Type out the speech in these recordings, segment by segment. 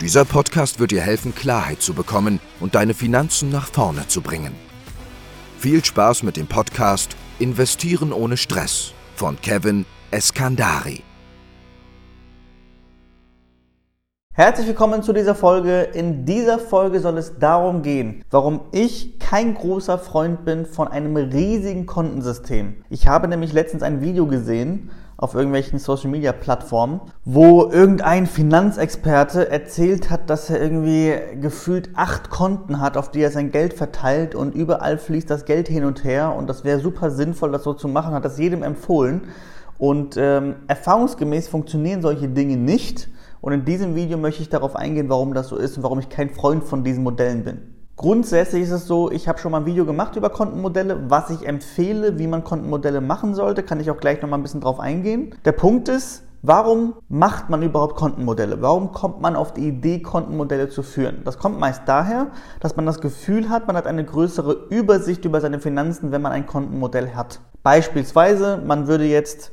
Dieser Podcast wird dir helfen, Klarheit zu bekommen und deine Finanzen nach vorne zu bringen. Viel Spaß mit dem Podcast Investieren ohne Stress von Kevin Eskandari. Herzlich willkommen zu dieser Folge. In dieser Folge soll es darum gehen, warum ich kein großer Freund bin von einem riesigen Kontensystem. Ich habe nämlich letztens ein Video gesehen auf irgendwelchen Social Media Plattformen, wo irgendein Finanzexperte erzählt hat, dass er irgendwie gefühlt acht Konten hat, auf die er sein Geld verteilt und überall fließt das Geld hin und her und das wäre super sinnvoll, das so zu machen, hat das jedem empfohlen. Und ähm, erfahrungsgemäß funktionieren solche Dinge nicht. Und in diesem Video möchte ich darauf eingehen, warum das so ist und warum ich kein Freund von diesen Modellen bin. Grundsätzlich ist es so, ich habe schon mal ein Video gemacht über Kontenmodelle, was ich empfehle, wie man Kontenmodelle machen sollte, kann ich auch gleich noch mal ein bisschen drauf eingehen. Der Punkt ist, warum macht man überhaupt Kontenmodelle? Warum kommt man auf die Idee, Kontenmodelle zu führen? Das kommt meist daher, dass man das Gefühl hat, man hat eine größere Übersicht über seine Finanzen, wenn man ein Kontenmodell hat. Beispielsweise, man würde jetzt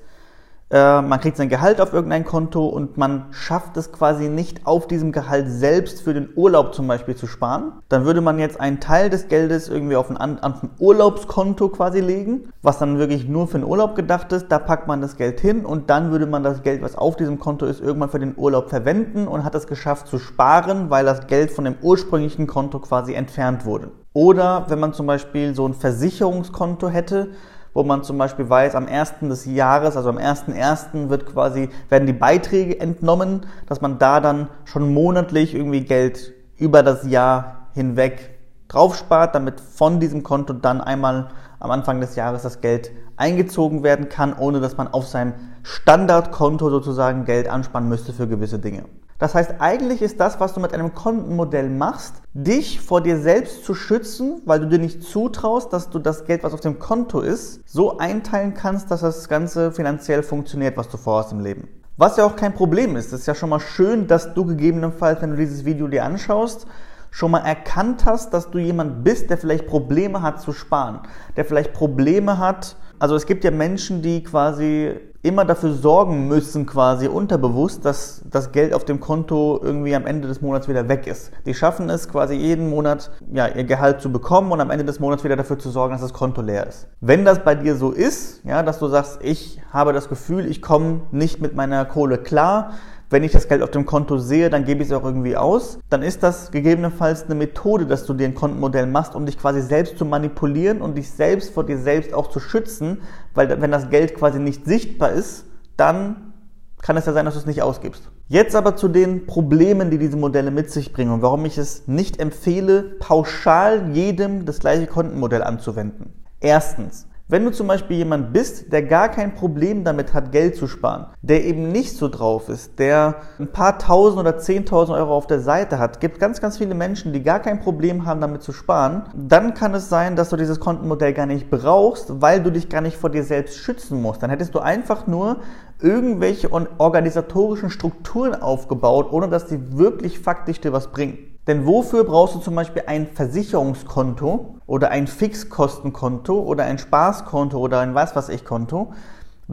äh, man kriegt sein Gehalt auf irgendein Konto und man schafft es quasi nicht auf diesem Gehalt selbst für den Urlaub zum Beispiel zu sparen. Dann würde man jetzt einen Teil des Geldes irgendwie auf ein, auf ein Urlaubskonto quasi legen, was dann wirklich nur für den Urlaub gedacht ist. Da packt man das Geld hin und dann würde man das Geld, was auf diesem Konto ist, irgendwann für den Urlaub verwenden und hat es geschafft zu sparen, weil das Geld von dem ursprünglichen Konto quasi entfernt wurde. Oder wenn man zum Beispiel so ein Versicherungskonto hätte, wo man zum Beispiel weiß, am 1. des Jahres, also am 1.1. wird quasi, werden die Beiträge entnommen, dass man da dann schon monatlich irgendwie Geld über das Jahr hinweg draufspart, damit von diesem Konto dann einmal am Anfang des Jahres das Geld eingezogen werden kann, ohne dass man auf seinem Standardkonto sozusagen Geld ansparen müsste für gewisse Dinge. Das heißt, eigentlich ist das, was du mit einem Kontenmodell machst, dich vor dir selbst zu schützen, weil du dir nicht zutraust, dass du das Geld, was auf dem Konto ist, so einteilen kannst, dass das Ganze finanziell funktioniert, was du vorhast im Leben. Was ja auch kein Problem ist. Es ist ja schon mal schön, dass du gegebenenfalls, wenn du dieses Video dir anschaust, schon mal erkannt hast, dass du jemand bist, der vielleicht Probleme hat zu sparen, der vielleicht Probleme hat. Also es gibt ja Menschen, die quasi immer dafür sorgen müssen, quasi unterbewusst, dass das Geld auf dem Konto irgendwie am Ende des Monats wieder weg ist. Die schaffen es quasi jeden Monat ja, ihr Gehalt zu bekommen und am Ende des Monats wieder dafür zu sorgen, dass das Konto leer ist. Wenn das bei dir so ist, ja, dass du sagst, ich habe das Gefühl, ich komme nicht mit meiner Kohle klar, wenn ich das Geld auf dem Konto sehe, dann gebe ich es auch irgendwie aus. Dann ist das gegebenenfalls eine Methode, dass du dir ein Kontenmodell machst, um dich quasi selbst zu manipulieren und dich selbst vor dir selbst auch zu schützen, weil wenn das Geld quasi nicht sichtbar ist, dann kann es ja sein, dass du es nicht ausgibst. Jetzt aber zu den Problemen, die diese Modelle mit sich bringen und warum ich es nicht empfehle, pauschal jedem das gleiche Kontenmodell anzuwenden. Erstens, wenn du zum Beispiel jemand bist, der gar kein Problem damit hat, Geld zu sparen, der eben nicht so drauf ist, der ein paar tausend oder zehntausend Euro auf der Seite hat, gibt ganz, ganz viele Menschen, die gar kein Problem haben, damit zu sparen, dann kann es sein, dass du dieses Kontenmodell gar nicht brauchst, weil du dich gar nicht vor dir selbst schützen musst. Dann hättest du einfach nur irgendwelche organisatorischen Strukturen aufgebaut, ohne dass die wirklich faktisch dir was bringen. Denn wofür brauchst du zum Beispiel ein Versicherungskonto oder ein Fixkostenkonto oder ein Spaßkonto oder ein was was ich Konto,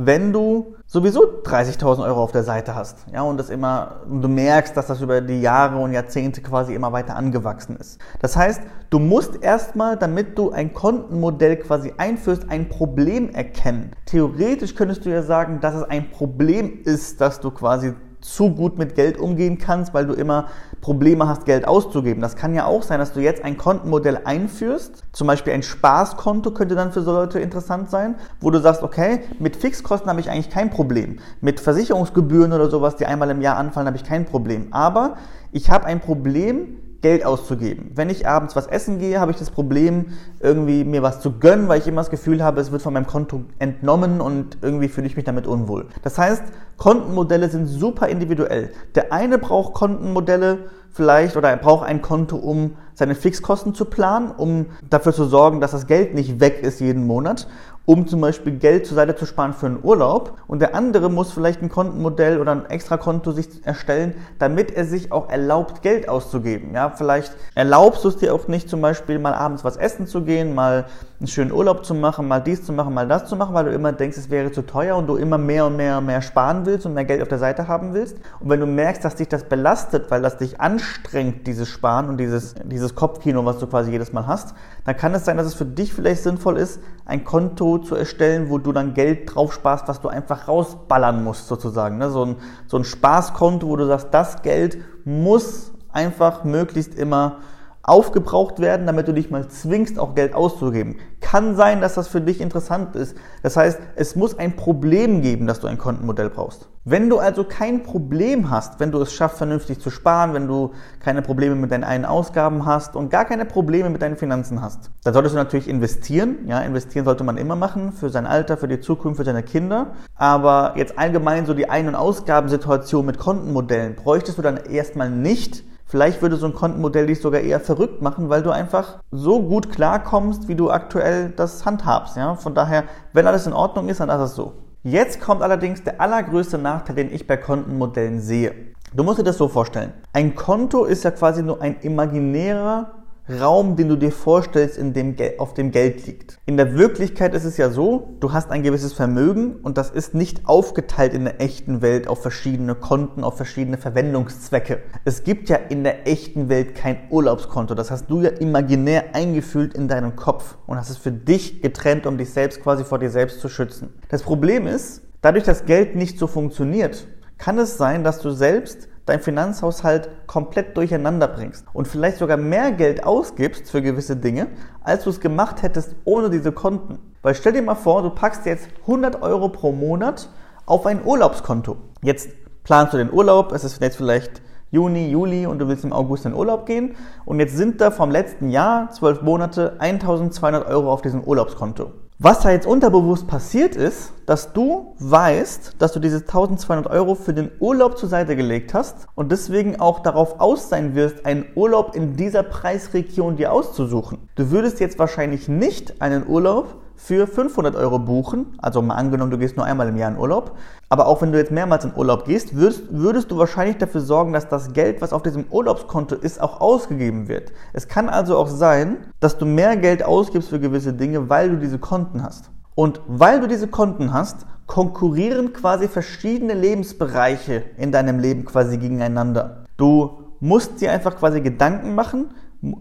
wenn du sowieso 30.000 Euro auf der Seite hast, ja, und das immer, und du merkst, dass das über die Jahre und Jahrzehnte quasi immer weiter angewachsen ist. Das heißt, du musst erstmal, damit du ein Kontenmodell quasi einführst, ein Problem erkennen. Theoretisch könntest du ja sagen, dass es ein Problem ist, dass du quasi zu gut mit Geld umgehen kannst, weil du immer Probleme hast, Geld auszugeben. Das kann ja auch sein, dass du jetzt ein Kontenmodell einführst. Zum Beispiel ein Spaßkonto könnte dann für so Leute interessant sein, wo du sagst, okay, mit Fixkosten habe ich eigentlich kein Problem. Mit Versicherungsgebühren oder sowas, die einmal im Jahr anfallen, habe ich kein Problem. Aber ich habe ein Problem, Geld auszugeben. Wenn ich abends was essen gehe, habe ich das Problem, irgendwie mir was zu gönnen, weil ich immer das Gefühl habe, es wird von meinem Konto entnommen und irgendwie fühle ich mich damit unwohl. Das heißt, Kontenmodelle sind super individuell. Der eine braucht Kontenmodelle vielleicht oder er braucht ein Konto, um seine Fixkosten zu planen, um dafür zu sorgen, dass das Geld nicht weg ist jeden Monat um zum Beispiel Geld zur Seite zu sparen für einen Urlaub. Und der andere muss vielleicht ein Kontenmodell oder ein Extrakonto sich erstellen, damit er sich auch erlaubt, Geld auszugeben. Ja, vielleicht erlaubst du es dir auch nicht, zum Beispiel mal abends was essen zu gehen, mal einen schönen Urlaub zu machen, mal dies zu machen, mal das zu machen, weil du immer denkst, es wäre zu teuer und du immer mehr und mehr und mehr sparen willst und mehr Geld auf der Seite haben willst. Und wenn du merkst, dass dich das belastet, weil das dich anstrengt, dieses Sparen und dieses, dieses Kopfkino, was du quasi jedes Mal hast, dann kann es sein, dass es für dich vielleicht sinnvoll ist, ein Konto zu erstellen, wo du dann Geld drauf sparst, was du einfach rausballern musst, sozusagen. Ne? So, ein, so ein Spaßkonto, wo du sagst, das Geld muss einfach möglichst immer aufgebraucht werden, damit du dich mal zwingst, auch Geld auszugeben. Kann sein, dass das für dich interessant ist. Das heißt, es muss ein Problem geben, dass du ein Kontenmodell brauchst. Wenn du also kein Problem hast, wenn du es schaffst, vernünftig zu sparen, wenn du keine Probleme mit deinen einen Ausgaben hast und gar keine Probleme mit deinen Finanzen hast, dann solltest du natürlich investieren. Ja, investieren sollte man immer machen für sein Alter, für die Zukunft, für seine Kinder. Aber jetzt allgemein so die Ein- und Ausgabensituation mit Kontenmodellen bräuchtest du dann erstmal nicht, Vielleicht würde so ein Kontenmodell dich sogar eher verrückt machen, weil du einfach so gut klarkommst, wie du aktuell das handhabst. Ja? Von daher, wenn alles in Ordnung ist, dann ist es so. Jetzt kommt allerdings der allergrößte Nachteil, den ich bei Kontenmodellen sehe. Du musst dir das so vorstellen. Ein Konto ist ja quasi nur ein imaginärer Raum, den du dir vorstellst, in dem auf dem Geld liegt. In der Wirklichkeit ist es ja so, du hast ein gewisses Vermögen und das ist nicht aufgeteilt in der echten Welt auf verschiedene Konten, auf verschiedene Verwendungszwecke. Es gibt ja in der echten Welt kein Urlaubskonto. Das hast du ja imaginär eingefühlt in deinem Kopf und hast es für dich getrennt, um dich selbst quasi vor dir selbst zu schützen. Das Problem ist, dadurch, dass Geld nicht so funktioniert, kann es sein, dass du selbst dein Finanzhaushalt komplett durcheinander bringst und vielleicht sogar mehr Geld ausgibst für gewisse Dinge, als du es gemacht hättest ohne diese Konten. Weil stell dir mal vor, du packst jetzt 100 Euro pro Monat auf ein Urlaubskonto. Jetzt planst du den Urlaub, es ist jetzt vielleicht Juni, Juli und du willst im August in Urlaub gehen und jetzt sind da vom letzten Jahr, zwölf Monate, 1200 Euro auf diesem Urlaubskonto. Was da jetzt unterbewusst passiert ist, dass du weißt, dass du diese 1200 Euro für den Urlaub zur Seite gelegt hast und deswegen auch darauf aus sein wirst, einen Urlaub in dieser Preisregion dir auszusuchen. Du würdest jetzt wahrscheinlich nicht einen Urlaub für 500 Euro buchen, also mal angenommen, du gehst nur einmal im Jahr in Urlaub, aber auch wenn du jetzt mehrmals in Urlaub gehst, würdest, würdest du wahrscheinlich dafür sorgen, dass das Geld, was auf diesem Urlaubskonto ist, auch ausgegeben wird. Es kann also auch sein, dass du mehr Geld ausgibst für gewisse Dinge, weil du diese Konten hast. Und weil du diese Konten hast, konkurrieren quasi verschiedene Lebensbereiche in deinem Leben quasi gegeneinander. Du musst dir einfach quasi Gedanken machen,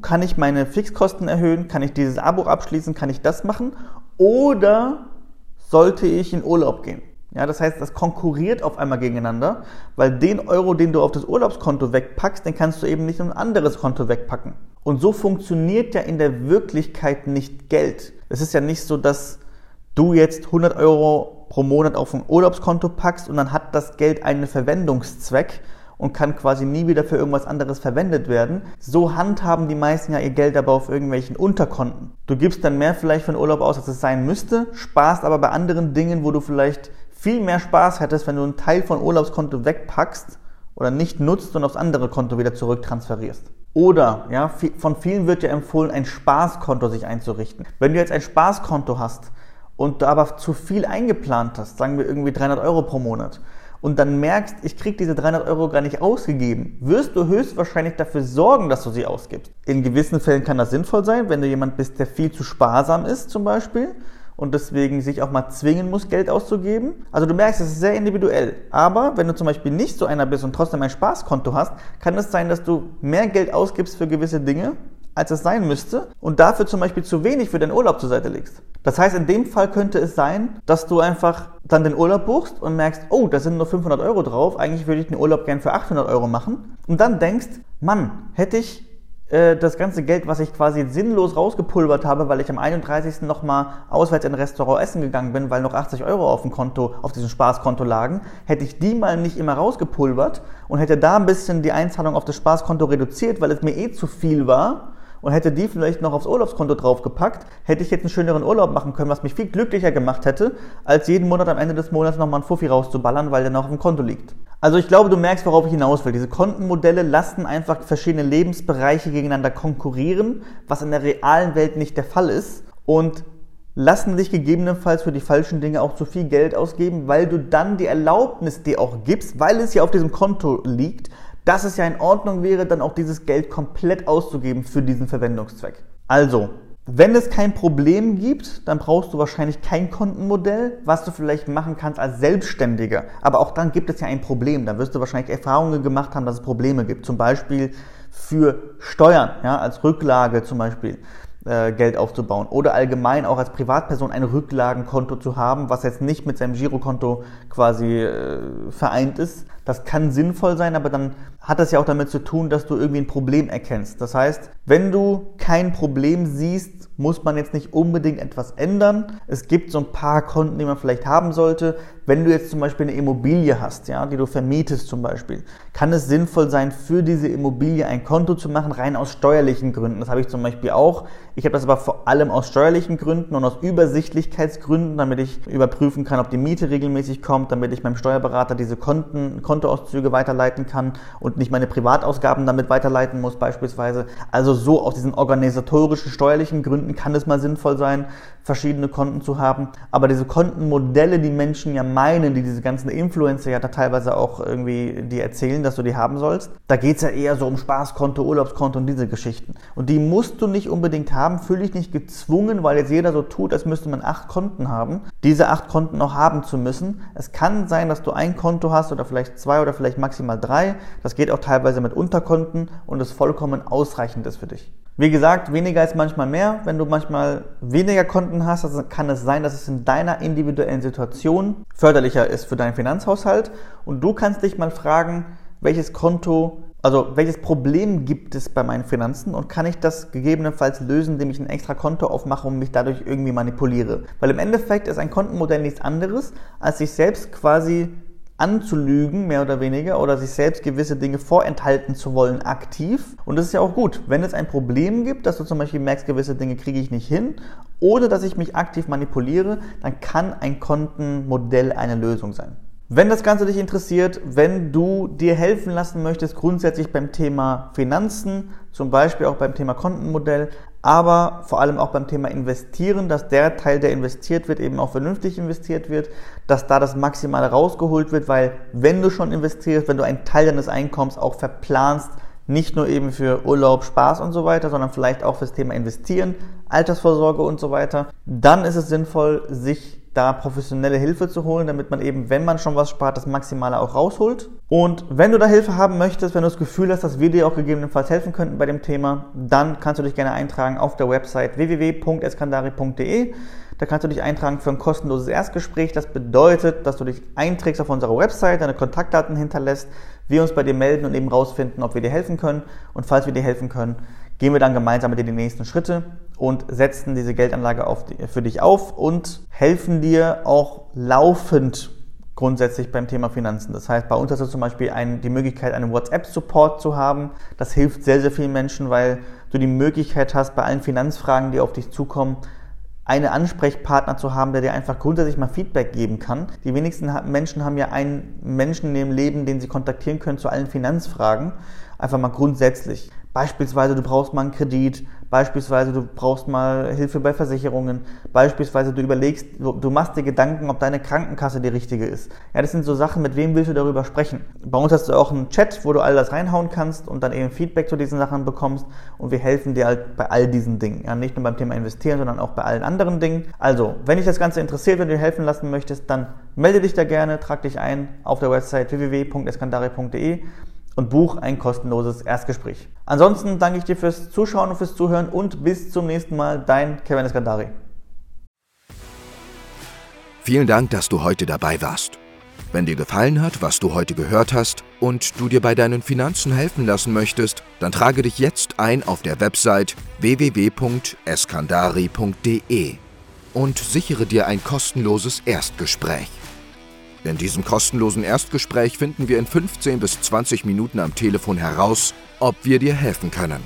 kann ich meine Fixkosten erhöhen, kann ich dieses Abo abschließen, kann ich das machen oder sollte ich in Urlaub gehen? Ja, das heißt, das konkurriert auf einmal gegeneinander, weil den Euro, den du auf das Urlaubskonto wegpackst, den kannst du eben nicht in ein anderes Konto wegpacken. Und so funktioniert ja in der Wirklichkeit nicht Geld. Es ist ja nicht so, dass du jetzt 100 Euro pro Monat auf ein Urlaubskonto packst und dann hat das Geld einen Verwendungszweck und kann quasi nie wieder für irgendwas anderes verwendet werden. So handhaben die meisten ja ihr Geld aber auf irgendwelchen Unterkonten. Du gibst dann mehr vielleicht für den Urlaub aus, als es sein müsste, sparst aber bei anderen Dingen, wo du vielleicht viel mehr Spaß hättest, wenn du einen Teil von Urlaubskonto wegpackst oder nicht nutzt und aufs andere Konto wieder zurücktransferierst. Oder, ja, von vielen wird ja empfohlen, ein Spaßkonto sich einzurichten. Wenn du jetzt ein Spaßkonto hast und du aber zu viel eingeplant hast, sagen wir irgendwie 300 Euro pro Monat, und dann merkst, ich krieg diese 300 Euro gar nicht ausgegeben, wirst du höchstwahrscheinlich dafür sorgen, dass du sie ausgibst. In gewissen Fällen kann das sinnvoll sein, wenn du jemand bist, der viel zu sparsam ist zum Beispiel und deswegen sich auch mal zwingen muss, Geld auszugeben. Also du merkst, es ist sehr individuell. Aber wenn du zum Beispiel nicht so einer bist und trotzdem ein Spaßkonto hast, kann es sein, dass du mehr Geld ausgibst für gewisse Dinge, als es sein müsste und dafür zum Beispiel zu wenig für den Urlaub zur Seite legst. Das heißt, in dem Fall könnte es sein, dass du einfach dann den Urlaub buchst und merkst, oh, da sind nur 500 Euro drauf, eigentlich würde ich den Urlaub gern für 800 Euro machen und dann denkst, Mann, hätte ich äh, das ganze Geld, was ich quasi sinnlos rausgepulvert habe, weil ich am 31. nochmal auswärts in ein Restaurant essen gegangen bin, weil noch 80 Euro auf dem Konto, auf diesem Spaßkonto lagen, hätte ich die mal nicht immer rausgepulvert und hätte da ein bisschen die Einzahlung auf das Spaßkonto reduziert, weil es mir eh zu viel war und hätte die vielleicht noch aufs Urlaubskonto draufgepackt, hätte ich jetzt einen schöneren Urlaub machen können, was mich viel glücklicher gemacht hätte, als jeden Monat am Ende des Monats nochmal einen Fuffi rauszuballern, weil der noch auf dem Konto liegt. Also ich glaube, du merkst, worauf ich hinaus will. Diese Kontenmodelle lassen einfach verschiedene Lebensbereiche gegeneinander konkurrieren, was in der realen Welt nicht der Fall ist. Und lassen dich gegebenenfalls für die falschen Dinge auch zu viel Geld ausgeben, weil du dann die Erlaubnis dir auch gibst, weil es ja auf diesem Konto liegt, dass es ja in Ordnung wäre, dann auch dieses Geld komplett auszugeben für diesen Verwendungszweck. Also, wenn es kein Problem gibt, dann brauchst du wahrscheinlich kein Kontenmodell, was du vielleicht machen kannst als Selbstständiger. Aber auch dann gibt es ja ein Problem. Da wirst du wahrscheinlich Erfahrungen gemacht haben, dass es Probleme gibt. Zum Beispiel für Steuern, ja, als Rücklage zum Beispiel. Äh, Geld aufzubauen oder allgemein auch als Privatperson ein Rücklagenkonto zu haben, was jetzt nicht mit seinem Girokonto quasi äh, vereint ist. Das kann sinnvoll sein, aber dann hat das ja auch damit zu tun, dass du irgendwie ein Problem erkennst. Das heißt, wenn du kein Problem siehst, muss man jetzt nicht unbedingt etwas ändern. Es gibt so ein paar Konten, die man vielleicht haben sollte. Wenn du jetzt zum Beispiel eine Immobilie hast, ja, die du vermietest zum Beispiel, kann es sinnvoll sein, für diese Immobilie ein Konto zu machen, rein aus steuerlichen Gründen. Das habe ich zum Beispiel auch. Ich habe das aber vor allem aus steuerlichen Gründen und aus Übersichtlichkeitsgründen, damit ich überprüfen kann, ob die Miete regelmäßig kommt, damit ich meinem Steuerberater diese Konten, Kontoauszüge weiterleiten kann und nicht meine Privatausgaben damit weiterleiten muss beispielsweise. Also so aus diesen organisatorischen, steuerlichen Gründen kann es mal sinnvoll sein, verschiedene Konten zu haben. Aber diese Kontenmodelle, die Menschen ja meinen, die diese ganzen Influencer ja da teilweise auch irgendwie die erzählen, dass du die haben sollst, da geht es ja eher so um Spaßkonto, Urlaubskonto und diese Geschichten. Und die musst du nicht unbedingt haben, fühle dich nicht gezwungen, weil jetzt jeder so tut, als müsste man acht Konten haben, diese acht Konten auch haben zu müssen. Es kann sein, dass du ein Konto hast oder vielleicht zwei oder vielleicht maximal drei. Das geht auch teilweise mit Unterkonten und es vollkommen ausreichend ist für dich. Wie gesagt, weniger ist manchmal mehr. Wenn du manchmal weniger Konten hast, dann kann es sein, dass es in deiner individuellen Situation förderlicher ist für deinen Finanzhaushalt. Und du kannst dich mal fragen, welches Konto, also welches Problem gibt es bei meinen Finanzen und kann ich das gegebenenfalls lösen, indem ich ein extra Konto aufmache und mich dadurch irgendwie manipuliere. Weil im Endeffekt ist ein Kontenmodell nichts anderes, als sich selbst quasi anzulügen, mehr oder weniger, oder sich selbst gewisse Dinge vorenthalten zu wollen, aktiv. Und das ist ja auch gut. Wenn es ein Problem gibt, dass du zum Beispiel merkst, gewisse Dinge kriege ich nicht hin, oder dass ich mich aktiv manipuliere, dann kann ein Kontenmodell eine Lösung sein. Wenn das Ganze dich interessiert, wenn du dir helfen lassen möchtest, grundsätzlich beim Thema Finanzen, zum Beispiel auch beim Thema Kontenmodell, aber vor allem auch beim Thema Investieren, dass der Teil, der investiert wird, eben auch vernünftig investiert wird, dass da das Maximale rausgeholt wird, weil wenn du schon investierst, wenn du einen Teil deines Einkommens auch verplanst, nicht nur eben für Urlaub, Spaß und so weiter, sondern vielleicht auch fürs Thema Investieren, Altersvorsorge und so weiter, dann ist es sinnvoll, sich da professionelle Hilfe zu holen, damit man eben, wenn man schon was spart, das Maximale auch rausholt. Und wenn du da Hilfe haben möchtest, wenn du das Gefühl hast, dass wir dir auch gegebenenfalls helfen könnten bei dem Thema, dann kannst du dich gerne eintragen auf der Website www.eskandari.de. Da kannst du dich eintragen für ein kostenloses Erstgespräch. Das bedeutet, dass du dich einträgst auf unserer Website, deine Kontaktdaten hinterlässt, wir uns bei dir melden und eben rausfinden, ob wir dir helfen können. Und falls wir dir helfen können, gehen wir dann gemeinsam mit dir die nächsten Schritte und setzen diese Geldanlage die, für dich auf und helfen dir auch laufend grundsätzlich beim Thema Finanzen. Das heißt, bei uns hast du zum Beispiel ein, die Möglichkeit, einen WhatsApp-Support zu haben. Das hilft sehr, sehr vielen Menschen, weil du die Möglichkeit hast, bei allen Finanzfragen, die auf dich zukommen, einen Ansprechpartner zu haben, der dir einfach grundsätzlich mal Feedback geben kann. Die wenigsten Menschen haben ja einen Menschen in ihrem Leben, den sie kontaktieren können zu allen Finanzfragen. Einfach mal grundsätzlich. Beispielsweise, du brauchst mal einen Kredit, beispielsweise, du brauchst mal Hilfe bei Versicherungen, beispielsweise, du überlegst, du, machst dir Gedanken, ob deine Krankenkasse die richtige ist. Ja, das sind so Sachen, mit wem willst du darüber sprechen? Bei uns hast du auch einen Chat, wo du all das reinhauen kannst und dann eben Feedback zu diesen Sachen bekommst und wir helfen dir halt bei all diesen Dingen. Ja, nicht nur beim Thema Investieren, sondern auch bei allen anderen Dingen. Also, wenn dich das Ganze interessiert, wenn du dir helfen lassen möchtest, dann melde dich da gerne, trag dich ein auf der Website www.eskandare.de und buch ein kostenloses Erstgespräch. Ansonsten danke ich dir fürs Zuschauen und fürs Zuhören und bis zum nächsten Mal, dein Kevin Eskandari. Vielen Dank, dass du heute dabei warst. Wenn dir gefallen hat, was du heute gehört hast und du dir bei deinen Finanzen helfen lassen möchtest, dann trage dich jetzt ein auf der Website www.eskandari.de und sichere dir ein kostenloses Erstgespräch. In diesem kostenlosen Erstgespräch finden wir in 15 bis 20 Minuten am Telefon heraus, ob wir dir helfen können.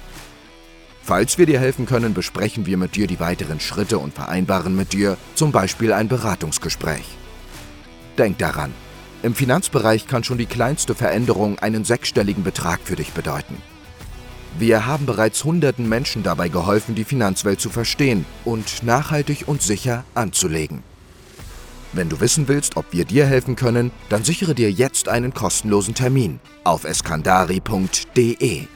Falls wir dir helfen können, besprechen wir mit dir die weiteren Schritte und vereinbaren mit dir zum Beispiel ein Beratungsgespräch. Denk daran, im Finanzbereich kann schon die kleinste Veränderung einen sechsstelligen Betrag für dich bedeuten. Wir haben bereits hunderten Menschen dabei geholfen, die Finanzwelt zu verstehen und nachhaltig und sicher anzulegen. Wenn du wissen willst, ob wir dir helfen können, dann sichere dir jetzt einen kostenlosen Termin auf eskandari.de.